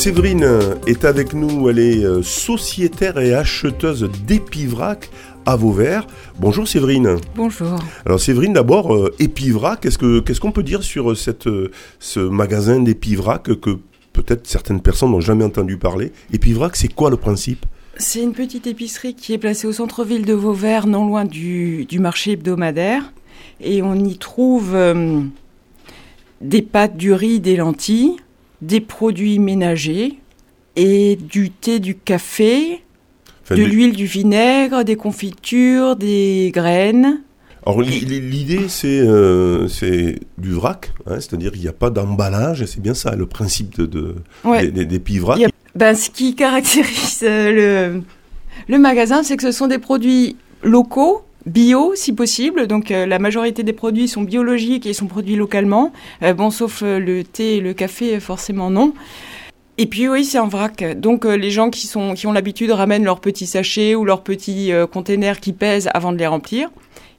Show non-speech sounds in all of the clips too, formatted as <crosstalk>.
Séverine est avec nous, elle est euh, sociétaire et acheteuse d'Épivrac à Vauvert. Bonjour Séverine. Bonjour. Alors Séverine, d'abord, euh, Épivrac, qu'est-ce que qu'est-ce qu'on peut dire sur cette, euh, ce magasin d'Épivrac que peut-être certaines personnes n'ont jamais entendu parler? Épivrac, c'est quoi le principe? C'est une petite épicerie qui est placée au centre-ville de Vauvert, non loin du, du marché hebdomadaire. Et on y trouve euh, des pâtes, du riz, des lentilles, des produits ménagers et du thé, du café, Enfin, de l'huile, du vinaigre, des confitures, des graines. Alors l'i- l'i- l'idée c'est euh, c'est du vrac, hein, c'est-à-dire qu'il n'y a pas d'emballage, c'est bien ça le principe de, de- Ouais. des, des- a- Ben, ce qui caractérise euh, le, le magasin, c'est que ce sont des produits locaux, bio si possible. Donc euh, la majorité des produits sont biologiques et sont produits localement. Euh, bon, sauf euh, le thé et le café, forcément non. Et puis oui, c'est en vrac. Donc les gens qui, sont, qui ont l'habitude ramènent leurs petits sachets ou leurs petits containers qui pèsent avant de les remplir.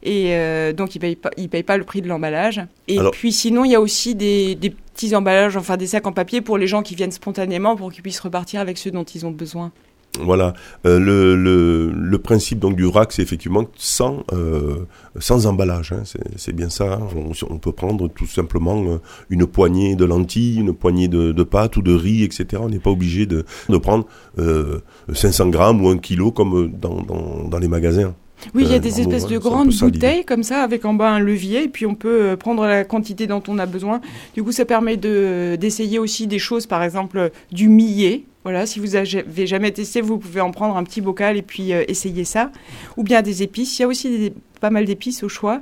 Et donc ils payent pas, ils payent pas le prix de l'emballage. Et Alors- puis sinon, il y a aussi des, des petits emballages, enfin des sacs en papier pour les gens qui viennent spontanément pour qu'ils puissent repartir avec ceux dont ils ont besoin. Voilà, Euh, le, le, le principe donc du vrac c'est effectivement sans, euh, sans emballage, hein. c'est bien ça. On, on peut prendre tout simplement euh, une poignée de lentilles, une poignée de, de pâtes ou de riz, etc. On n'est pas obligé de, de prendre euh, 500 grammes ou un kilo comme dans, dans, dans les magasins. Oui, il y Euh, a des en gros, espèces de grandes bouteilles comme ça, avec en bas un levier, et puis on peut euh, prendre la quantité dont on a besoin. Du coup, ça permet de d'essayer aussi des choses, par exemple euh, du millet. Voilà, si vous avez jamais testé, vous pouvez en prendre un petit bocal et puis euh, essayer ça. Ou bien des épices. Il y a aussi des- pas mal d'épices au choix.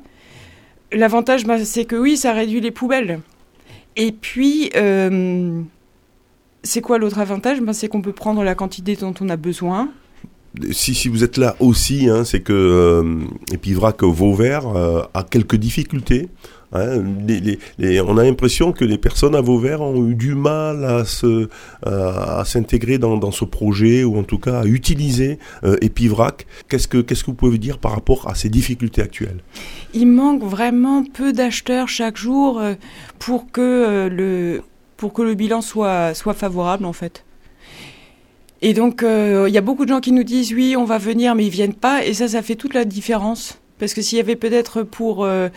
L'avantage, bah, c'est que oui, ça réduit les poubelles. Et puis, euh, c'est quoi l'autre avantage? Ben, C'est qu'on peut prendre la quantité dont on a besoin. Si, vous êtes là aussi, hein, c'est que euh, Epivrac Vauvert euh, a quelques difficultés. hein. On a l'impression que les personnes à Vauvert ont eu du mal à à s'intégrer dans, ce projet ou en tout cas à utiliser euh, Epivrac. Qu'est-ce que vous pouvez dire par rapport à ces difficultés actuelles? Il manque vraiment peu d'acheteurs chaque jour euh, pour que euh, le bilan soit favorable en fait. Et donc euh, il y a beaucoup de gens qui nous disent oui on va venir mais ils viennent pas et ça ça fait toute la différence parce que s'il y avait peut-être pour euh,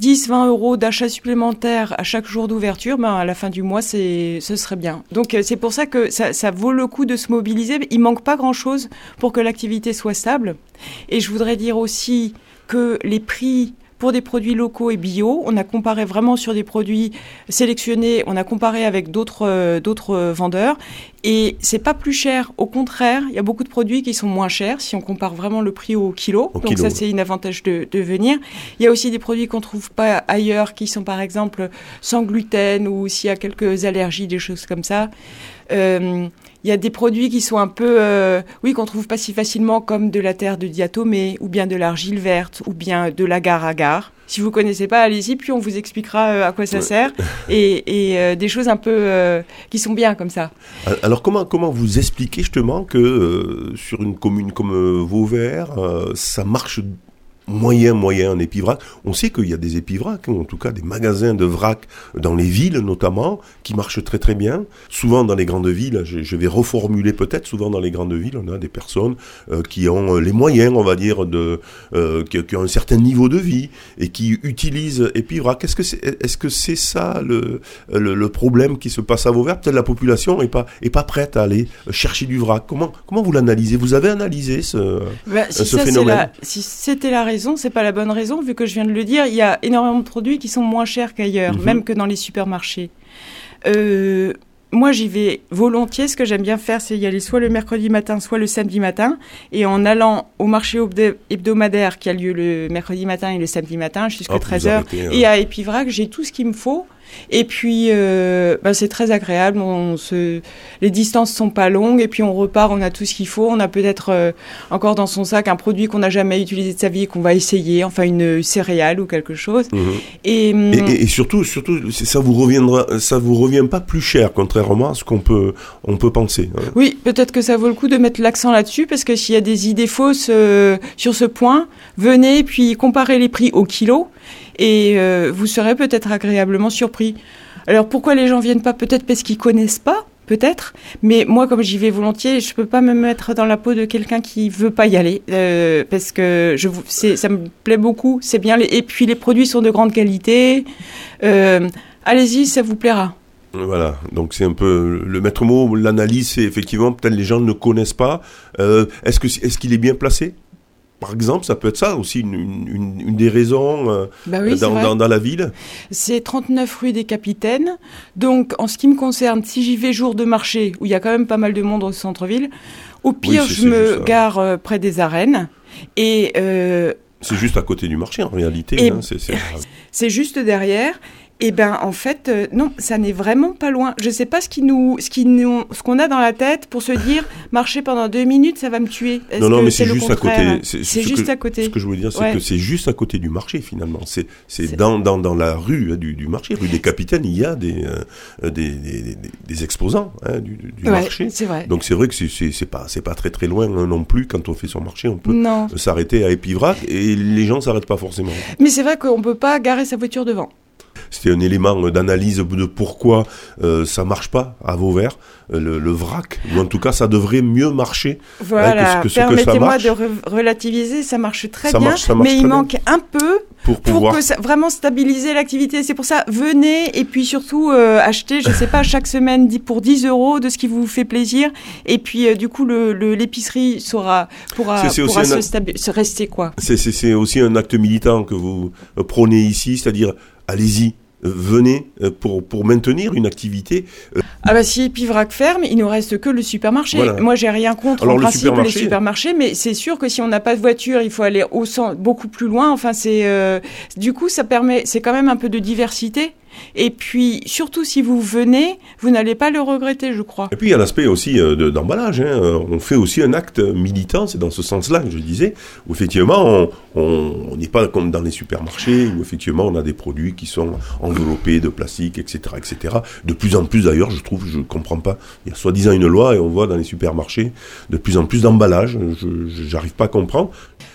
10-20 euros d'achat supplémentaires à chaque jour d'ouverture, ben à la fin du mois c'est ce serait bien. Donc euh, c'est pour ça que ça, ça vaut le coup de se mobiliser. Il manque pas grand chose pour que l'activité soit stable. Et je voudrais dire aussi que les prix pour des produits locaux et bio, on a comparé vraiment sur des produits sélectionnés, on a comparé avec d'autres euh, d'autres euh, vendeurs et c'est pas plus cher, au contraire, il y a beaucoup de produits qui sont moins chers si on compare vraiment le prix au kilo. Au Donc kilo, ça c'est un avantage de, de venir. Il y a aussi des produits qu'on trouve pas ailleurs qui sont par exemple sans gluten ou s'il y a quelques allergies, des choses comme ça. Euh, il y a des produits qui sont un peu, euh, oui, qu'on trouve pas si facilement, comme de la terre de diatomée, ou bien de l'argile verte, ou bien de l'agar-agar. Si vous connaissez pas, allez-y, puis on vous expliquera euh, à quoi ça sert, <laughs> et, et, euh, des choses un peu euh, qui sont bien comme ça. Alors comment comment vous expliquez justement que sur une commune comme Vauvert, ça marche moyen moyen en épivrac On sait qu'il y a des épivracs, en tout cas des magasins de vrac dans les villes notamment, qui marchent très très bien. Souvent dans les grandes villes, je, je vais reformuler peut-être, souvent dans les grandes villes, on a des personnes euh, qui ont euh, les moyens, on va dire, de euh, qui, qui ont un certain niveau de vie et qui utilisent épivrac. Est-ce que c'est est-ce que c'est ça le, le le problème qui se passe à Vauvert? Peut-être la population est pas est pas prête à aller chercher du vrac. Comment comment vous l'analysez? Vous avez analysé ce Ben, si ce ça, phénomène? la- si c'était la raison, c'est pas la bonne raison, vu que je viens de le dire, il y a énormément de produits qui sont moins chers qu'ailleurs, Mhm. même que dans les supermarchés. Euh, moi, j'y vais volontiers. Ce que j'aime bien faire, c'est y aller soit le mercredi matin, soit le samedi matin. Et en allant au marché hebdo- hebdomadaire qui a lieu le mercredi matin et le samedi matin jusqu'à Hop, vous 13h, arrêtez, hein. et à Épivrac, j'ai tout ce qu'il me faut. Et puis, euh, ben, c'est très agréable. On se... Les distances sont pas longues. Et puis, on repart, on a tout ce qu'il faut. On a peut-être euh, encore dans son sac un produit qu'on n'a jamais utilisé de sa vie et qu'on va essayer. Enfin, une céréale ou quelque chose. Mhm. Et, hum, Et, et- et surtout, surtout, ça vous reviendra, ça vous revient pas plus cher, contrairement à ce qu'on peut, on peut penser. hein. Oui, peut-être que ça vaut le coup de mettre l'accent là-dessus, parce que s'il y a des idées fausses euh, sur ce point, venez puis comparez les prix au kilo, et euh, vous serez peut-être agréablement surpris. Alors pourquoi les gens viennent pas? Peut-être parce qu'ils connaissent pas, peut-être. Mais moi, comme j'y vais volontiers, je peux pas me mettre dans la peau de quelqu'un qui veut pas y aller, euh, parce que je, ça me plaît beaucoup. C'est bien. et puis les produits sont de grande qualité. Euh, allez-y, ça vous plaira. Voilà, donc c'est un peu le maître mot, l'analyse, c'est effectivement peut-être les gens ne connaissent pas. Est-ce qu'il est bien placé? Par exemple, ça peut être ça aussi, une, des raisons euh, bah dans, la ville. C'est 39 rue des Capitaines. Donc, en ce qui me concerne, si j'y vais jour de marché, où il y a quand même pas mal de monde au centre-ville, au pire, je me gare euh, près des arènes. Et. Euh, c'est juste à côté du marché, en réalité. Hein, <laughs> c'est juste derrière. Eh ben, en fait, euh, non, ça n'est vraiment pas loin. Je ne sais pas ce qui nous, ce qui nous, ce qu'on a dans la tête pour se dire <laughs> marcher pendant deux minutes, ça va me tuer. Non, non, mais c'est juste à côté. C'est juste à côté. Ce que je voulais dire, c'est que c'est juste à côté du marché finalement. C'est c'est dans, dans, dans la rue hein, du, du, marché, rue des Capitaines, il y a des euh, des, des, des, exposants hein, du, du marché. C'est vrai. Donc c'est vrai que c'est pas c'est pas très très loin hein, non plus quand on fait son marché, on peut s'arrêter à Épivrac et les gens s'arrêtent pas forcément. Mais c'est vrai qu'on peut pas garer sa voiture devant. C'était un élément d'analyse de pourquoi euh, ça marche pas à Vauvert, euh, le, vrac, ou en tout cas ça devrait mieux marcher hein, voilà. que, Permettez-moi de relativiser, ça marche très bien, mais il manque un peu pour, pouvoir... vraiment stabiliser l'activité. C'est pour ça, venez et puis surtout euh, achetez, je sais pas, <laughs> chaque semaine pour 10 euros de ce qui vous fait plaisir. Et puis du coup, l'épicerie le, saura, pourra, se, rester quoi. C'est aussi un acte militant que vous prônez ici, c'est-à-dire allez-y, euh, venez euh, pour, pour maintenir une activité. Euh. Ah bah si Pivrac ferme, il nous reste que le supermarché. Moi j'ai rien contre Alors, en principe les supermarchés, mais c'est sûr que si on n'a pas de voiture, il faut aller au centre beaucoup plus loin. Enfin c'est du coup ça permet, c'est quand même un peu de diversité. Et puis, surtout si vous venez, vous n'allez pas le regretter, je crois. Et puis, il y a l'aspect aussi euh, d'emballage. Hein. On fait aussi un acte militant, c'est dans ce sens-là que je disais, où effectivement, on n'est pas comme dans les supermarchés, où effectivement, on a des produits qui sont enveloppés de plastique, etc., etc. De plus en plus, d'ailleurs, je trouve, je ne comprends pas. Il y a soi-disant une loi, et on voit dans les supermarchés de plus en plus d'emballage. Je n'arrive pas à comprendre.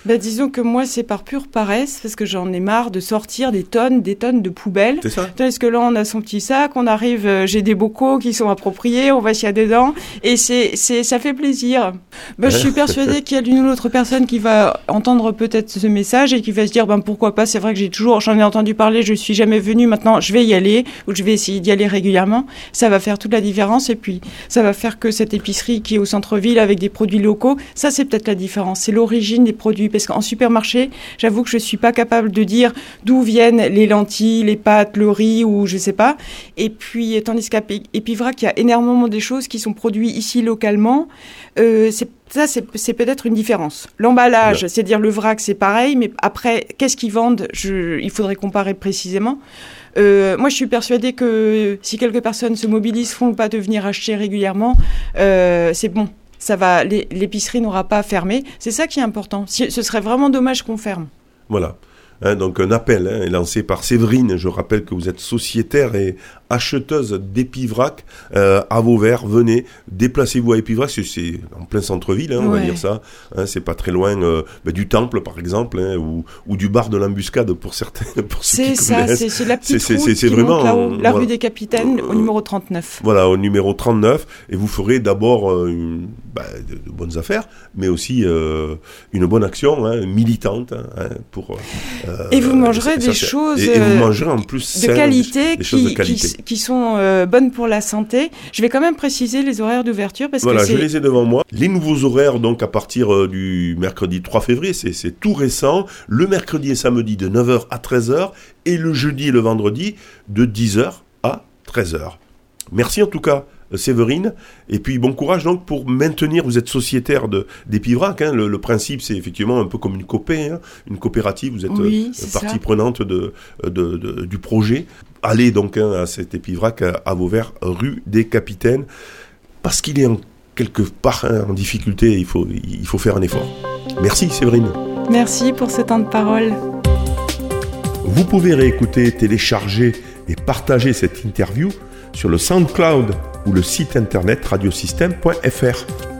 Bah, disons que moi, c'est par pure paresse, parce que j'en ai marre de sortir des tonnes, des tonnes de poubelles. C'est ça. Est-ce que là, on a son petit sac, on arrive, euh, j'ai des bocaux qui sont appropriés, on va s'y dedans, et c'est, c'est, ça fait plaisir. Bah, je suis persuadée <laughs> qu'il y a l'une ou l'autre personne qui va entendre peut-être ce message et qui va se dire, ben pourquoi pas, c'est vrai que j'ai toujours, j'en ai entendu parler, je suis jamais venue, maintenant je vais y aller, ou je vais essayer d'y aller régulièrement. Ça va faire toute la différence, et puis ça va faire que cette épicerie qui est au centre-ville avec des produits locaux, ça c'est peut-être la différence, c'est l'origine des produits. Parce qu'en supermarché, j'avoue que je suis pas capable de dire d'où viennent les lentilles, les pâtes, le riz ou je sais pas. Et puis, tandis qu'à Epivrac, il y a énormément des choses qui sont produites ici localement. Euh, ça, c'est peut-être une différence. L'emballage, c'est-à-dire le vrac, c'est pareil, mais après, qu'est-ce qu'ils vendent? Il faudrait comparer précisément. Euh, moi, je suis persuadée que si quelques personnes se mobilisent, font pas de venir acheter régulièrement, euh, c'est bon ça va, l'épicerie n'aura pas à fermer. C'est ça qui est important. Ce serait vraiment dommage qu'on ferme. Voilà. Hein, donc un appel hein, est lancé par Séverine. Je rappelle que vous êtes sociétaire et acheteuse d'Épivrac euh, à Vauvert. Venez, déplacez-vous à Épivrac, c'est en plein centre-ville, hein, on va dire ça. Hein, c'est pas très loin euh, ben, du temple, par exemple, hein, ou, ou, du bar de l'embuscade pour certains. <laughs> C'est ça, c'est la petite route qui vraiment là la rue des Capitaines, au numéro 39. Voilà, au numéro 39, et vous ferez d'abord euh, ben, de, bonnes affaires, mais aussi une bonne action militante pour. Et vous mangerez des choses. Et, vous mangerez en plus de qualité, qui, qui sont euh, bonnes pour la santé. Je vais quand même préciser les horaires d'ouverture parce voilà, que je les ai devant moi. Les nouveaux horaires, donc à partir euh, du mercredi 3 février, c'est tout récent. Le mercredi et samedi de 9h à 13h et le jeudi et le vendredi de 10h à 13h. Merci en tout cas Séverine. Et puis bon courage donc pour maintenir, vous êtes sociétaire de, des hein. le, principe c'est effectivement un peu comme une copé, hein. une coopérative, vous êtes euh, partie prenante de, de, du projet. Allez donc hein, à cet Épivrac à, Vauvert, rue des Capitaines, parce qu'il est en quelque part en difficulté, il faut, il faut faire un effort. Merci Séverine. Merci pour ce temps de parole. Vous pouvez réécouter, télécharger et partager cette interview sur le SoundCloud ou le site internet radiosystème.fr.